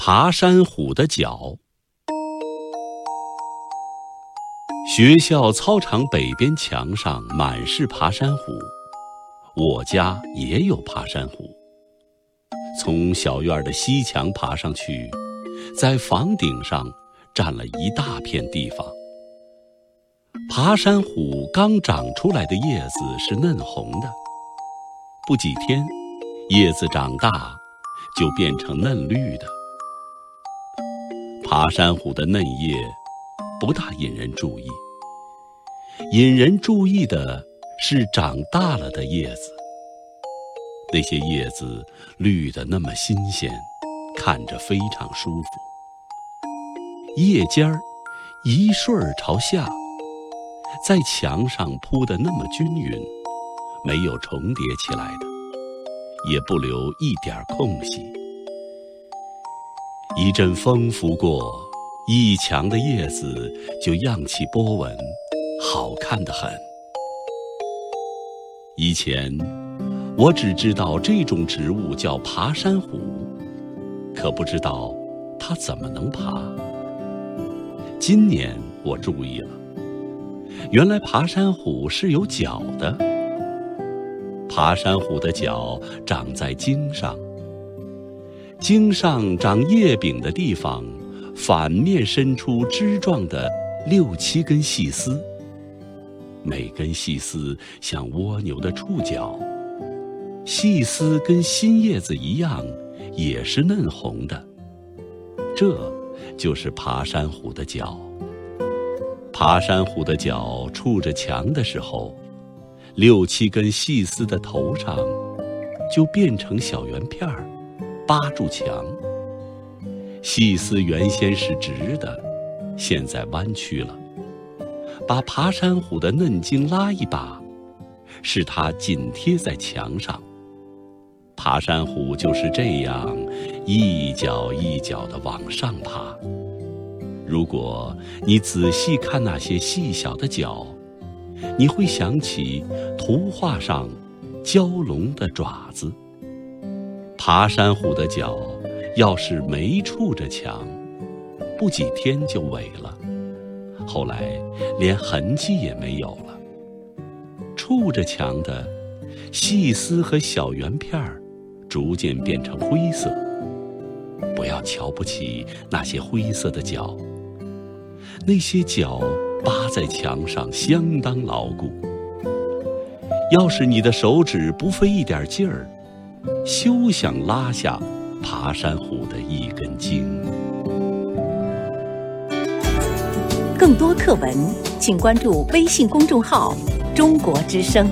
爬山虎的脚。学校操场北边墙上满是爬山虎，我家也有爬山虎。从小院的西墙爬上去，在房顶上占了一大片地方。爬山虎刚长出来的叶子是嫩红的，不几天，叶子长大就变成嫩绿的。爬山虎的嫩叶不大引人注意，引人注意的是长大了的叶子。那些叶子绿得那么新鲜，看着非常舒服。叶尖儿一顺儿朝下，在墙上铺得那么均匀，没有重叠起来的，也不留一点空隙。一阵风拂过，一墙的叶子就漾起波纹，好看得很。以前我只知道这种植物叫爬山虎，可不知道它怎么能爬。今年我注意了，原来爬山虎是有脚的。爬山虎的脚长在茎上。茎上长叶柄的地方，反面伸出枝状的六七根细丝。每根细丝像蜗牛的触角，细丝跟新叶子一样，也是嫩红的。这就是爬山虎的脚。爬山虎的脚触着墙的时候，六七根细丝的头上就变成小圆片儿。扒住墙，细丝原先是直的，现在弯曲了。把爬山虎的嫩茎拉一把，使它紧贴在墙上。爬山虎就是这样一脚一脚地往上爬。如果你仔细看那些细小的脚，你会想起图画上蛟龙的爪子。爬山虎的脚，要是没触着墙，不几天就萎了，后来连痕迹也没有了。触着墙的细丝和小圆片儿，逐渐变成灰色。不要瞧不起那些灰色的脚，那些脚扒在墙上相当牢固。要是你的手指不费一点劲儿，休想拉下爬山虎的一根筋。更多课文，请关注微信公众号“中国之声”。